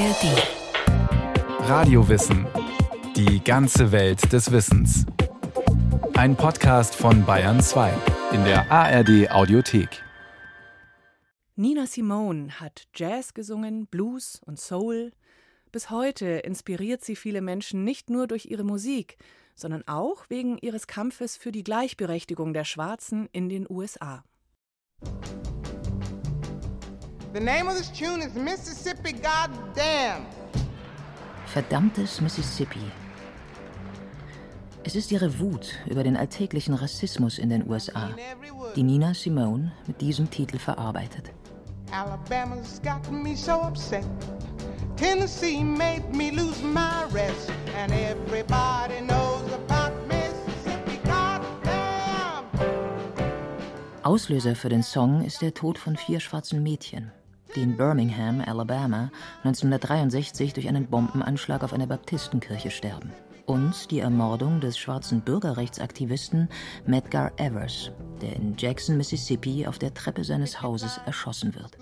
ARD. Radiowissen. Die ganze Welt des Wissens. Ein Podcast von Bayern 2 in der ARD Audiothek. Nina Simone hat Jazz gesungen, Blues und Soul. Bis heute inspiriert sie viele Menschen nicht nur durch ihre Musik, sondern auch wegen ihres Kampfes für die Gleichberechtigung der Schwarzen in den USA. The name of this tune is Mississippi Goddamn. Verdammtes Mississippi. Es ist ihre Wut über den alltäglichen Rassismus in den USA, die Nina Simone mit diesem Titel verarbeitet. Alabama's got me so upset. Tennessee made me lose my rest. And everybody knows about Mississippi Goddamn. Auslöser für den Song ist der Tod von vier schwarzen Mädchen, die in Birmingham, Alabama, 1963 durch einen Bombenanschlag auf eine Baptistenkirche sterben. Und die Ermordung des schwarzen Bürgerrechtsaktivisten Medgar Evers, der in Jackson, Mississippi, auf der Treppe seines Hauses erschossen wird.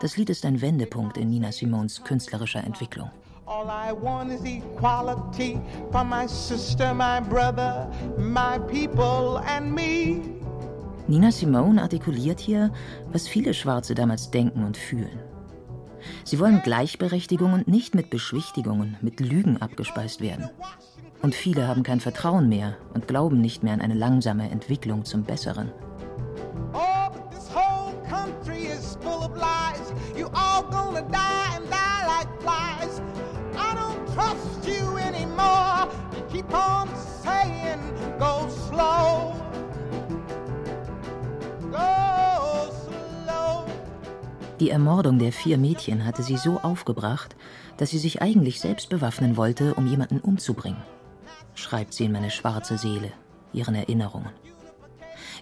Das Lied ist ein Wendepunkt in Nina Simons künstlerischer Entwicklung. All I want is equality for my sister, my brother, my people, and me. Nina Simone artikuliert hier, was viele Schwarze damals denken und fühlen. Sie wollen Gleichberechtigung und nicht mit Beschwichtigungen, mit Lügen abgespeist werden. Und viele haben kein Vertrauen mehr und glauben nicht mehr an eine langsame Entwicklung zum Besseren. Oh, but this whole country Die Ermordung der vier Mädchen hatte sie so aufgebracht, dass sie sich eigentlich selbst bewaffnen wollte, um jemanden umzubringen. Schreibt sie in meine schwarze Seele, ihren Erinnerungen.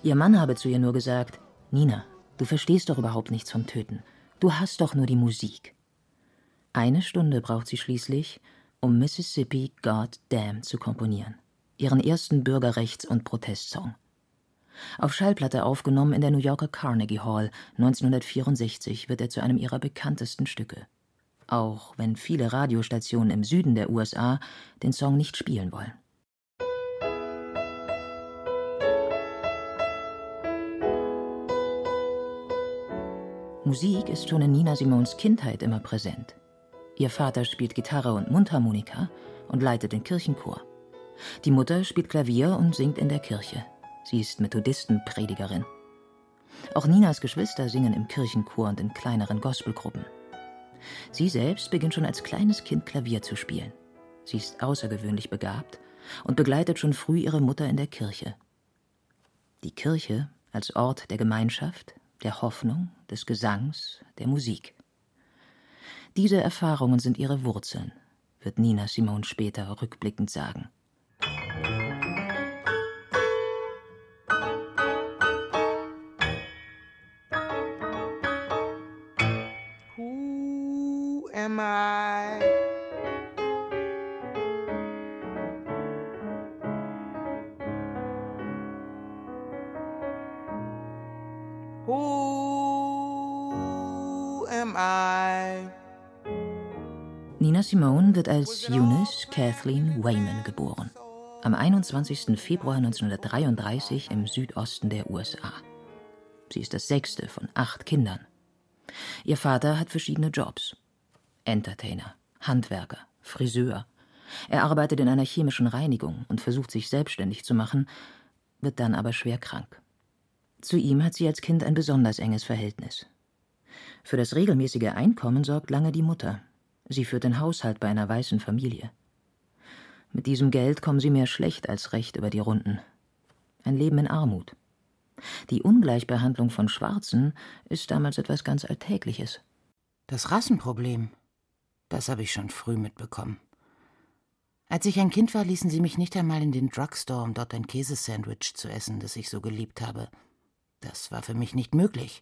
Ihr Mann habe zu ihr nur gesagt, Nina, du verstehst doch überhaupt nichts vom Töten. Du hast doch nur die Musik. Eine Stunde braucht sie schließlich, um Mississippi God Damn zu komponieren. Ihren ersten Bürgerrechts- und Protestsong. Auf Schallplatte aufgenommen in der New Yorker Carnegie Hall 1964 wird er zu einem ihrer bekanntesten Stücke. Auch wenn viele Radiostationen im Süden der USA den Song nicht spielen wollen. Musik ist schon in Nina Simons Kindheit immer präsent. Ihr Vater spielt Gitarre und Mundharmonika und leitet den Kirchenchor. Die Mutter spielt Klavier und singt in der Kirche. Sie ist Methodistenpredigerin. Auch Ninas Geschwister singen im Kirchenchor und in kleineren Gospelgruppen. Sie selbst beginnt schon als kleines Kind Klavier zu spielen. Sie ist außergewöhnlich begabt und begleitet schon früh ihre Mutter in der Kirche. Die Kirche als Ort der Gemeinschaft, der Hoffnung, des Gesangs, der Musik. Diese Erfahrungen sind ihre Wurzeln, wird Nina Simone später rückblickend sagen. Simone wird als Eunice Kathleen Wayman geboren. Am 21. Februar 1933 im Südosten der USA. Sie ist das sechste von acht Kindern. Ihr Vater hat verschiedene Jobs. Entertainer, Handwerker, Friseur. Er arbeitet in einer chemischen Reinigung und versucht sich selbstständig zu machen, wird dann aber schwer krank. Zu ihm hat sie als Kind ein besonders enges Verhältnis. Für das regelmäßige Einkommen sorgt lange die Mutter. Sie führt den Haushalt bei einer weißen Familie. Mit diesem Geld kommen sie mehr schlecht als recht über die Runden. Ein Leben in Armut. Die Ungleichbehandlung von Schwarzen ist damals etwas ganz Alltägliches. Das Rassenproblem, das habe ich schon früh mitbekommen. Als ich ein Kind war, ließen sie mich nicht einmal in den Drugstore, um dort ein Käsesandwich zu essen, das ich so geliebt habe. Das war für mich nicht möglich.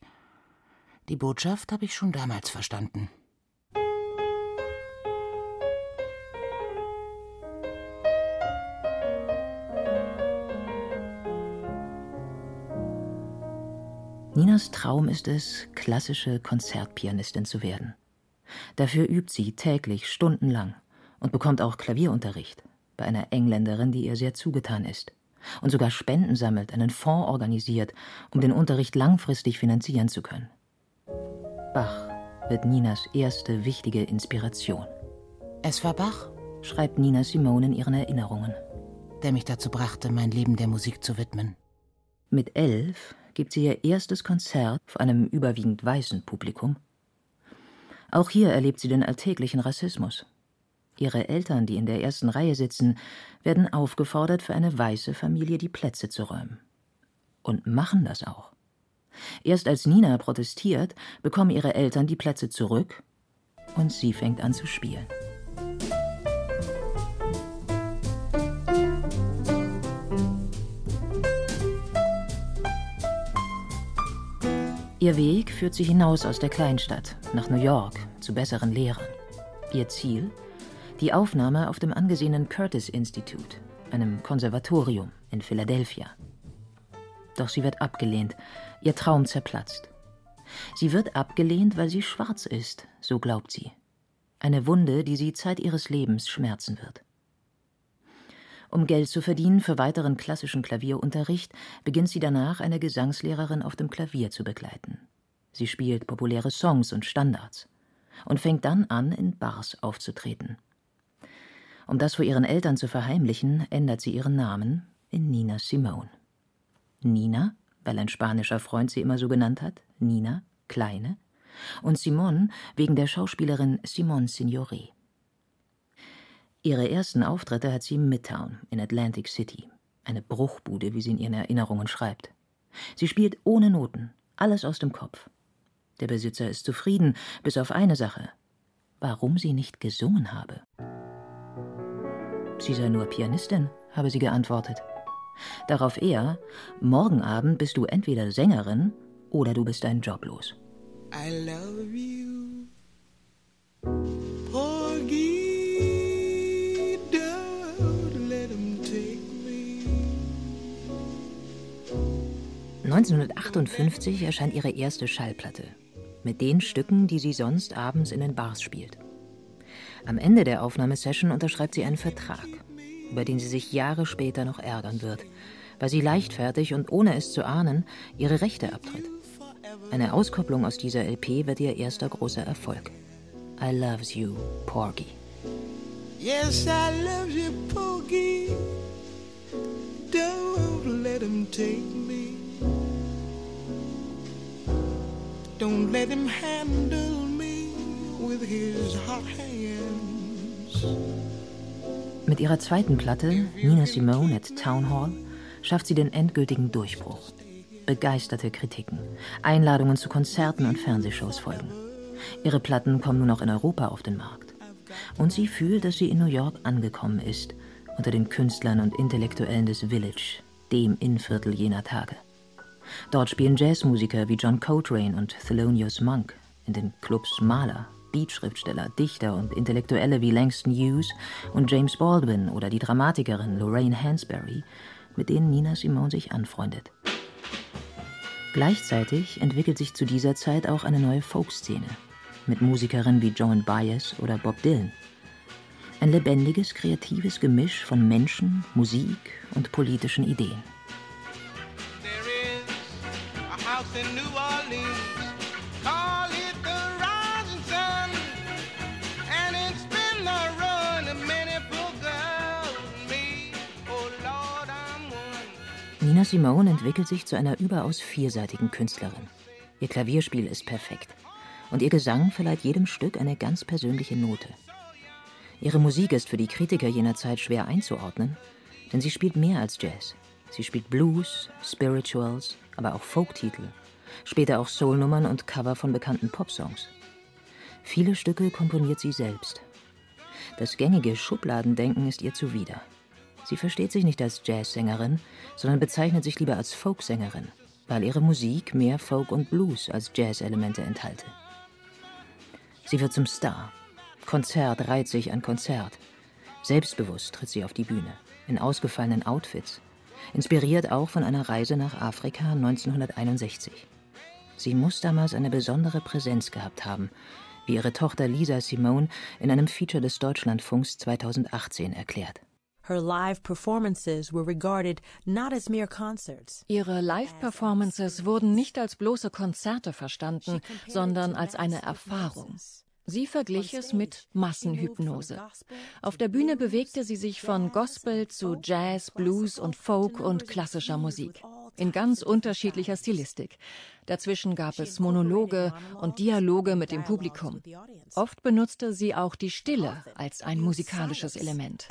Die Botschaft habe ich schon damals verstanden. Ninas Traum ist es, klassische Konzertpianistin zu werden. Dafür übt sie täglich stundenlang und bekommt auch Klavierunterricht bei einer Engländerin, die ihr sehr zugetan ist und sogar Spenden sammelt, einen Fonds organisiert, um den Unterricht langfristig finanzieren zu können. Bach wird Ninas erste wichtige Inspiration. Es war Bach, schreibt Nina Simone in ihren Erinnerungen, der mich dazu brachte, mein Leben der Musik zu widmen. Mit elf gibt sie ihr erstes Konzert vor einem überwiegend weißen Publikum. Auch hier erlebt sie den alltäglichen Rassismus. Ihre Eltern, die in der ersten Reihe sitzen, werden aufgefordert, für eine weiße Familie die Plätze zu räumen. Und machen das auch. Erst als Nina protestiert, bekommen ihre Eltern die Plätze zurück und sie fängt an zu spielen. Ihr Weg führt sie hinaus aus der Kleinstadt, nach New York, zu besseren Lehrern. Ihr Ziel? Die Aufnahme auf dem angesehenen Curtis Institute, einem Konservatorium in Philadelphia. Doch sie wird abgelehnt, ihr Traum zerplatzt. Sie wird abgelehnt, weil sie schwarz ist, so glaubt sie. Eine Wunde, die sie Zeit ihres Lebens schmerzen wird. Um Geld zu verdienen für weiteren klassischen Klavierunterricht, beginnt sie danach, eine Gesangslehrerin auf dem Klavier zu begleiten. Sie spielt populäre Songs und Standards und fängt dann an, in Bars aufzutreten. Um das vor ihren Eltern zu verheimlichen, ändert sie ihren Namen in Nina Simone. Nina, weil ein spanischer Freund sie immer so genannt hat, Nina, Kleine, und Simone wegen der Schauspielerin Simone Signoret. Ihre ersten Auftritte hat sie im Midtown in Atlantic City, eine Bruchbude, wie sie in ihren Erinnerungen schreibt. Sie spielt ohne Noten, alles aus dem Kopf. Der Besitzer ist zufrieden, bis auf eine Sache: warum sie nicht gesungen habe. Sie sei nur Pianistin, habe sie geantwortet. Darauf er: Morgen Abend bist du entweder Sängerin oder du bist deinen Job los. I love you. 1958 erscheint ihre erste Schallplatte mit den Stücken, die sie sonst abends in den Bars spielt. Am Ende der Aufnahmesession unterschreibt sie einen Vertrag, über den sie sich Jahre später noch ärgern wird, weil sie leichtfertig und ohne es zu ahnen ihre Rechte abtritt. Eine Auskopplung aus dieser LP wird ihr erster großer Erfolg. I loves you, Porgy. Yes, I love you, Porgy. Don't let him take me. Don't let him handle me with his hot hands. Mit ihrer zweiten Platte, Nina Simone at Town Hall, schafft sie den endgültigen Durchbruch. Begeisterte Kritiken, Einladungen zu Konzerten und Fernsehshows folgen. Ihre Platten kommen nur noch in Europa auf den Markt. Und sie fühlt, dass sie in New York angekommen ist, unter den Künstlern und Intellektuellen des Village, dem Innviertel jener Tage. Dort spielen Jazzmusiker wie John Coltrane und Thelonious Monk, in den Clubs Maler, Beatschriftsteller, Dichter und Intellektuelle wie Langston Hughes und James Baldwin oder die Dramatikerin Lorraine Hansberry, mit denen Nina Simone sich anfreundet. Gleichzeitig entwickelt sich zu dieser Zeit auch eine neue Folkszene mit Musikerinnen wie Joan Baez oder Bob Dylan. Ein lebendiges, kreatives Gemisch von Menschen, Musik und politischen Ideen. In New Orleans. Call it the rising sun. And it's been the run of many poor girls me. Oh Lord, I'm one. Nina Simone entwickelt sich zu einer überaus vielseitigen Künstlerin. Ihr Klavierspiel ist perfekt. Und ihr Gesang verleiht jedem Stück eine ganz persönliche Note. Ihre Musik ist für die Kritiker jener Zeit schwer einzuordnen, denn sie spielt mehr als Jazz. Sie spielt Blues, Spirituals, aber auch Folktitel, später auch Soulnummern und Cover von bekannten Popsongs. Viele Stücke komponiert sie selbst. Das gängige Schubladendenken ist ihr zuwider. Sie versteht sich nicht als Jazzsängerin, sondern bezeichnet sich lieber als Folksängerin, weil ihre Musik mehr Folk und Blues als Jazz-Elemente enthalte. Sie wird zum Star. Konzert reiht sich an Konzert. Selbstbewusst tritt sie auf die Bühne, in ausgefallenen Outfits, inspiriert auch von einer Reise nach Afrika 1961. Sie muss damals eine besondere Präsenz gehabt haben, wie ihre Tochter Lisa Simone in einem Feature des Deutschlandfunks 2018 erklärt. Ihre Live-Performances wurden nicht als bloße Konzerte verstanden, sondern als eine Erfahrung. Sie verglich es mit Massenhypnose. Auf der Bühne bewegte sie sich von Gospel zu Jazz, Blues und Folk und klassischer Musik. In ganz unterschiedlicher Stilistik. Dazwischen gab es Monologe und Dialoge mit dem Publikum. Oft benutzte sie auch die Stille als ein musikalisches Element.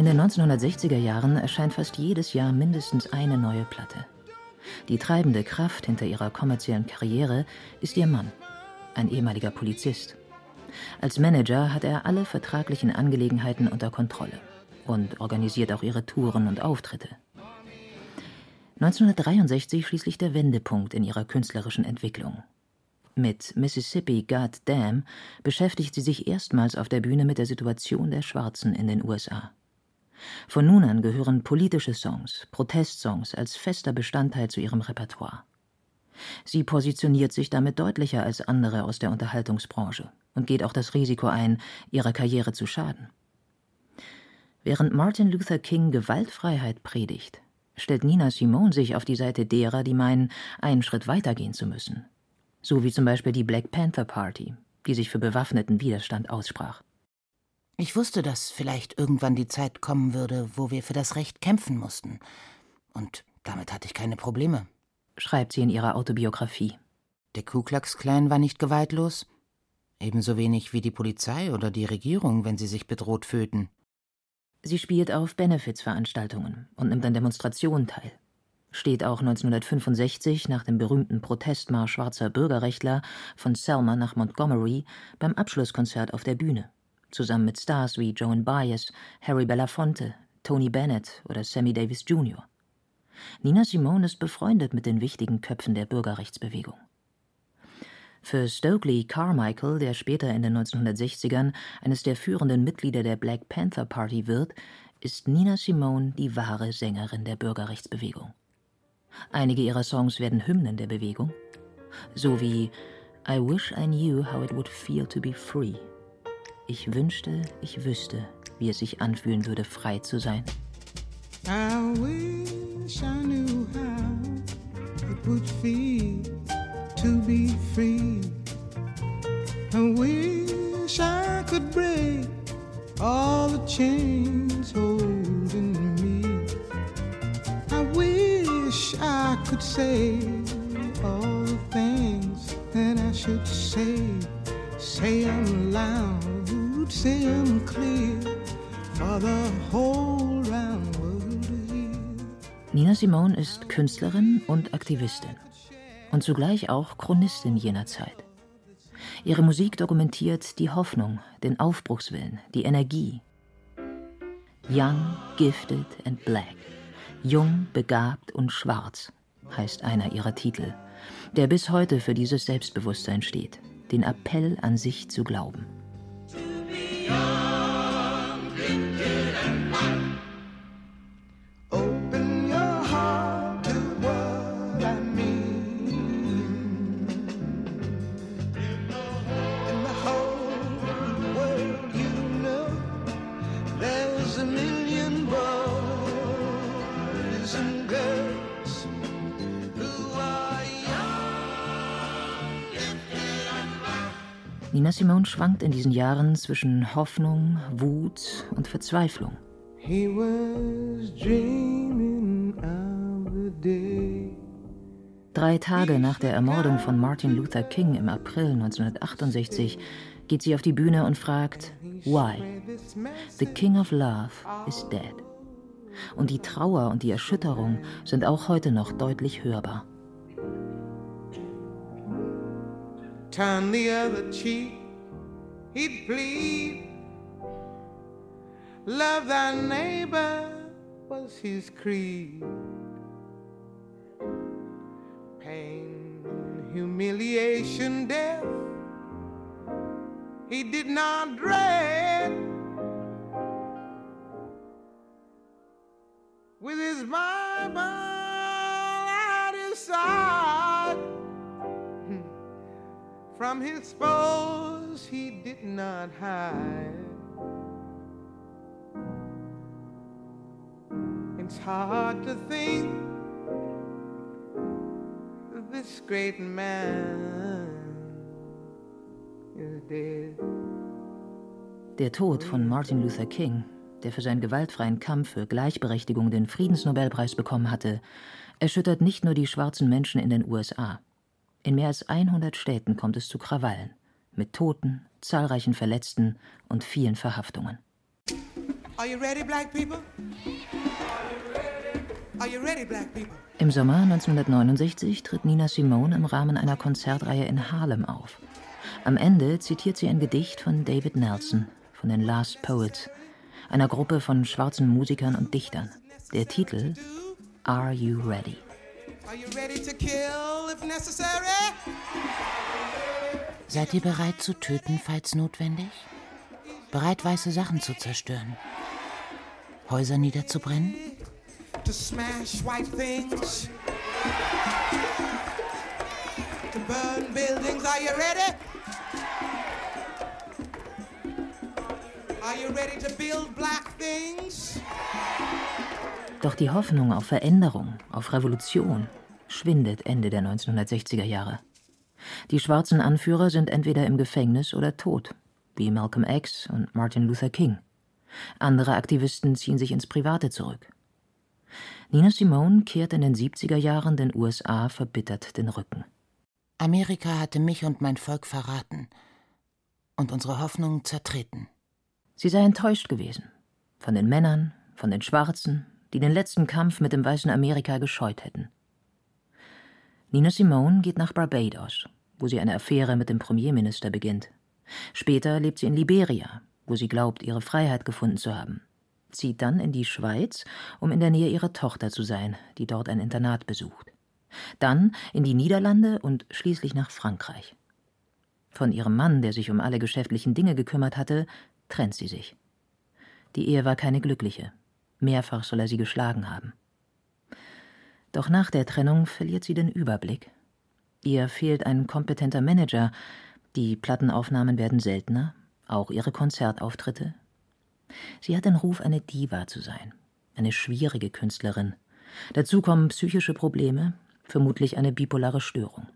In den 1960er Jahren erscheint fast jedes Jahr mindestens eine neue Platte. Die treibende Kraft hinter ihrer kommerziellen Karriere ist ihr Mann, ein ehemaliger Polizist. Als Manager hat er alle vertraglichen Angelegenheiten unter Kontrolle und organisiert auch ihre Touren und Auftritte. 1963 schließlich der Wendepunkt in ihrer künstlerischen Entwicklung. Mit Mississippi God Damn beschäftigt sie sich erstmals auf der Bühne mit der Situation der Schwarzen in den USA. Von nun an gehören politische Songs, Protestsongs als fester Bestandteil zu ihrem Repertoire. Sie positioniert sich damit deutlicher als andere aus der Unterhaltungsbranche und geht auch das Risiko ein, ihrer Karriere zu schaden. Während Martin Luther King Gewaltfreiheit predigt, stellt Nina Simone sich auf die Seite derer, die meinen, einen Schritt weitergehen zu müssen. So wie zum Beispiel die Black Panther Party, die sich für bewaffneten Widerstand aussprach. Ich wusste, dass vielleicht irgendwann die Zeit kommen würde, wo wir für das Recht kämpfen mussten. Und damit hatte ich keine Probleme, schreibt sie in ihrer Autobiografie. Der Ku Klux Klan war nicht gewaltlos, ebenso wenig wie die Polizei oder die Regierung, wenn sie sich bedroht fühlten. Sie spielt auf Benefizveranstaltungen und nimmt an Demonstrationen teil. Steht auch 1965 nach dem berühmten Protestmarsch schwarzer Bürgerrechtler von Selma nach Montgomery beim Abschlusskonzert auf der Bühne, zusammen mit Stars wie Joan Baez, Harry Belafonte, Tony Bennett oder Sammy Davis Jr. Nina Simone ist befreundet mit den wichtigen Köpfen der Bürgerrechtsbewegung. Für Stokely Carmichael, der später in den 1960ern eines der führenden Mitglieder der Black Panther Party wird, ist Nina Simone die wahre Sängerin der Bürgerrechtsbewegung. Einige ihrer Songs werden Hymnen der Bewegung, so wie I wish I knew how it would feel to be free. Ich wünschte, ich wüsste, wie es sich anfühlen würde, frei zu sein. I wish I knew how it would feel to be free. I wish I could break all the chains holding me. I wish I could say all the things that I should say. Say them loud, them clear for the whole round world to hear. Nina Simone ist Künstlerin und Aktivistin und zugleich auch Chronistin jener Zeit. Ihre Musik dokumentiert die Hoffnung, den Aufbruchswillen, die Energie. Young, gifted and black. Jung, begabt und schwarz heißt einer ihrer Titel, der bis heute für dieses Selbstbewusstsein steht, den Appell an sich zu glauben. Simone schwankt in diesen Jahren zwischen Hoffnung, Wut und Verzweiflung. He was dreaming of the day. Drei Tage nach der Ermordung von Martin Luther King im April 1968 geht sie auf die Bühne und fragt, Why? The King of Love is dead. Und die Trauer und die Erschütterung sind auch heute noch deutlich hörbar. Turn the other cheek, he'd plead. Love thy neighbor was his creed. Pain, humiliation, death. He did not dread. With his Bible at his side, from his foes he did not hide. It's hard to think this great man is dead. Der Tod von Martin Luther King, der für seinen gewaltfreien Kampf für Gleichberechtigung den Friedensnobelpreis bekommen hatte, erschüttert nicht nur die schwarzen Menschen in den USA. In mehr als 100 Städten kommt es zu Krawallen, mit Toten, zahlreichen Verletzten und vielen Verhaftungen. Ready, ready? Im Sommer 1969 tritt Nina Simone im Rahmen einer Konzertreihe in Harlem auf. Am Ende zitiert sie ein Gedicht von David Nelson, von den Last Poets, einer Gruppe von schwarzen Musikern und Dichtern. Der Titel Are You Ready? Are you ready to kill if necessary? Seid ihr bereit zu töten, falls notwendig? Bereit, weiße Sachen zu zerstören? Häuser niederzubrennen? To smash white things? To burn buildings? Are you ready? Are you ready to build black things? Doch die Hoffnung auf Veränderung, auf Revolution schwindet Ende der 1960er Jahre. Die schwarzen Anführer sind entweder im Gefängnis oder tot, wie Malcolm X und Martin Luther King. Andere Aktivisten ziehen sich ins Private zurück. Nina Simone kehrt in den 70er Jahren den USA verbittert den Rücken. Amerika hatte mich und mein Volk verraten und unsere Hoffnungen zertreten. Sie sei enttäuscht gewesen. Von den Männern, von den Schwarzen, die den letzten Kampf mit dem weißen Amerika gescheut hätten. Nina Simone geht nach Barbados, wo sie eine Affäre mit dem Premierminister beginnt. Später lebt sie in Liberia, wo sie glaubt, ihre Freiheit gefunden zu haben. Zieht dann in die Schweiz, um in der Nähe ihrer Tochter zu sein, die dort ein Internat besucht. Dann in die Niederlande und schließlich nach Frankreich. Von ihrem Mann, der sich um alle geschäftlichen Dinge gekümmert hatte, trennt sie sich. Die Ehe war keine glückliche. Mehrfach soll er sie geschlagen haben. Doch nach der Trennung verliert sie den Überblick. Ihr fehlt ein kompetenter Manager, die Plattenaufnahmen werden seltener, auch ihre Konzertauftritte. Sie hat den Ruf, eine Diva zu sein, eine schwierige Künstlerin. Dazu kommen psychische Probleme, vermutlich eine bipolare Störung.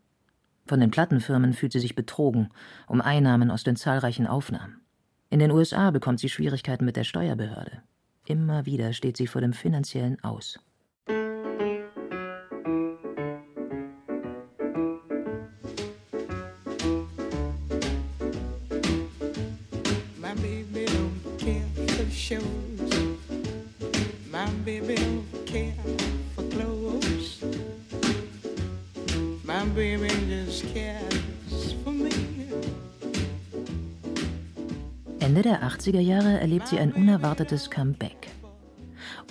Von den Plattenfirmen fühlt sie sich betrogen um Einnahmen aus den zahlreichen Aufnahmen. In den USA bekommt sie Schwierigkeiten mit der Steuerbehörde. Immer wieder steht sie vor dem finanziellen Aus. My baby just cares for me. Ende der 80er Jahre erlebt sie ein unerwartetes Comeback.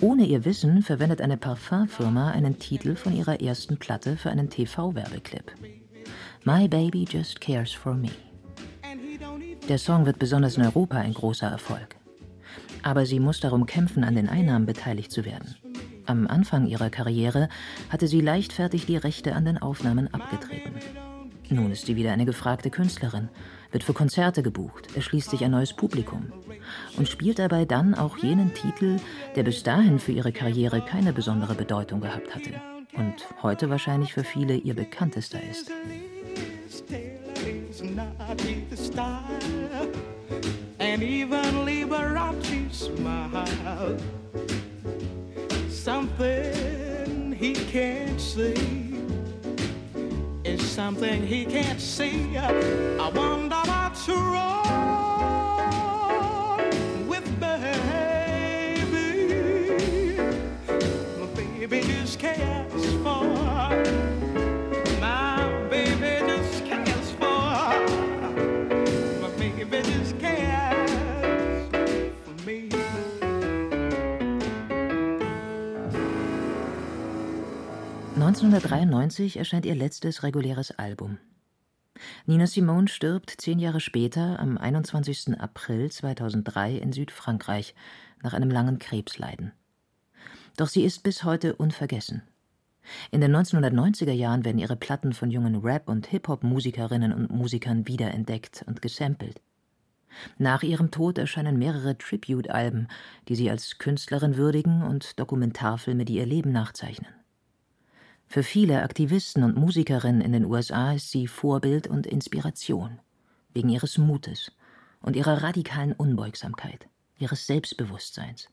Ohne ihr Wissen verwendet eine Parfumfirma einen Titel von ihrer ersten Platte für einen TV-Werbeclip. My Baby Just Cares for Me. Der Song wird besonders in Europa ein großer Erfolg. Aber sie muss darum kämpfen, an den Einnahmen beteiligt zu werden. Am Anfang ihrer Karriere hatte sie leichtfertig die Rechte an den Aufnahmen abgetreten. Nun ist sie wieder eine gefragte Künstlerin, wird für Konzerte gebucht, erschließt sich ein neues Publikum und spielt dabei dann auch jenen Titel, der bis dahin für ihre Karriere keine besondere Bedeutung gehabt hatte und heute wahrscheinlich für viele ihr bekanntester ist. And even Liberace smile. Something he can't see is something he can't see. I wonder what's wrong with baby. My baby just cares for. 1993 erscheint ihr letztes reguläres Album. Nina Simone stirbt zehn Jahre später, am 21. April 2003 in Südfrankreich, nach einem langen Krebsleiden. Doch sie ist bis heute unvergessen. In den 1990er Jahren werden ihre Platten von jungen Rap- und Hip-Hop-Musikerinnen und Musikern wiederentdeckt und gesampelt. Nach ihrem Tod erscheinen mehrere Tribute-Alben, die sie als Künstlerin würdigen und Dokumentarfilme, die ihr Leben nachzeichnen. Für viele Aktivisten und Musikerinnen in den USA ist sie Vorbild und Inspiration, wegen ihres Mutes und ihrer radikalen Unbeugsamkeit, ihres Selbstbewusstseins,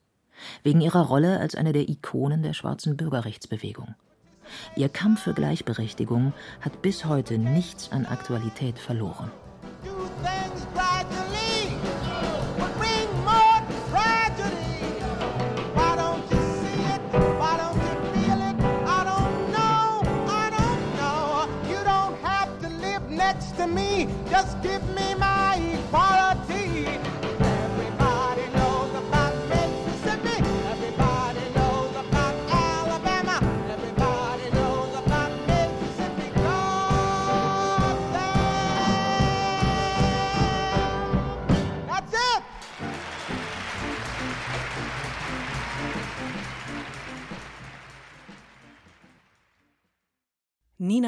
wegen ihrer Rolle als eine der Ikonen der schwarzen Bürgerrechtsbewegung. Ihr Kampf für Gleichberechtigung hat bis heute nichts an Aktualität verloren.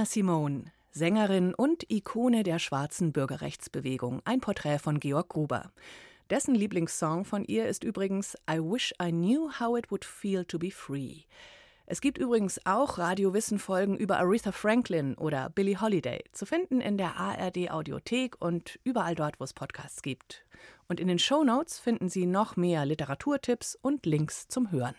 Simone, Sängerin und Ikone der schwarzen Bürgerrechtsbewegung. Ein Porträt von Georg Gruber. Dessen Lieblingssong von ihr ist übrigens I Wish I Knew How It Would Feel to Be Free. Es gibt übrigens auch Radiowissen-Folgen über Aretha Franklin oder Billie Holiday, zu finden in der ARD Audiothek und überall dort, wo es Podcasts gibt. Und in den Show Notes finden Sie noch mehr Literaturtipps und Links zum Hören.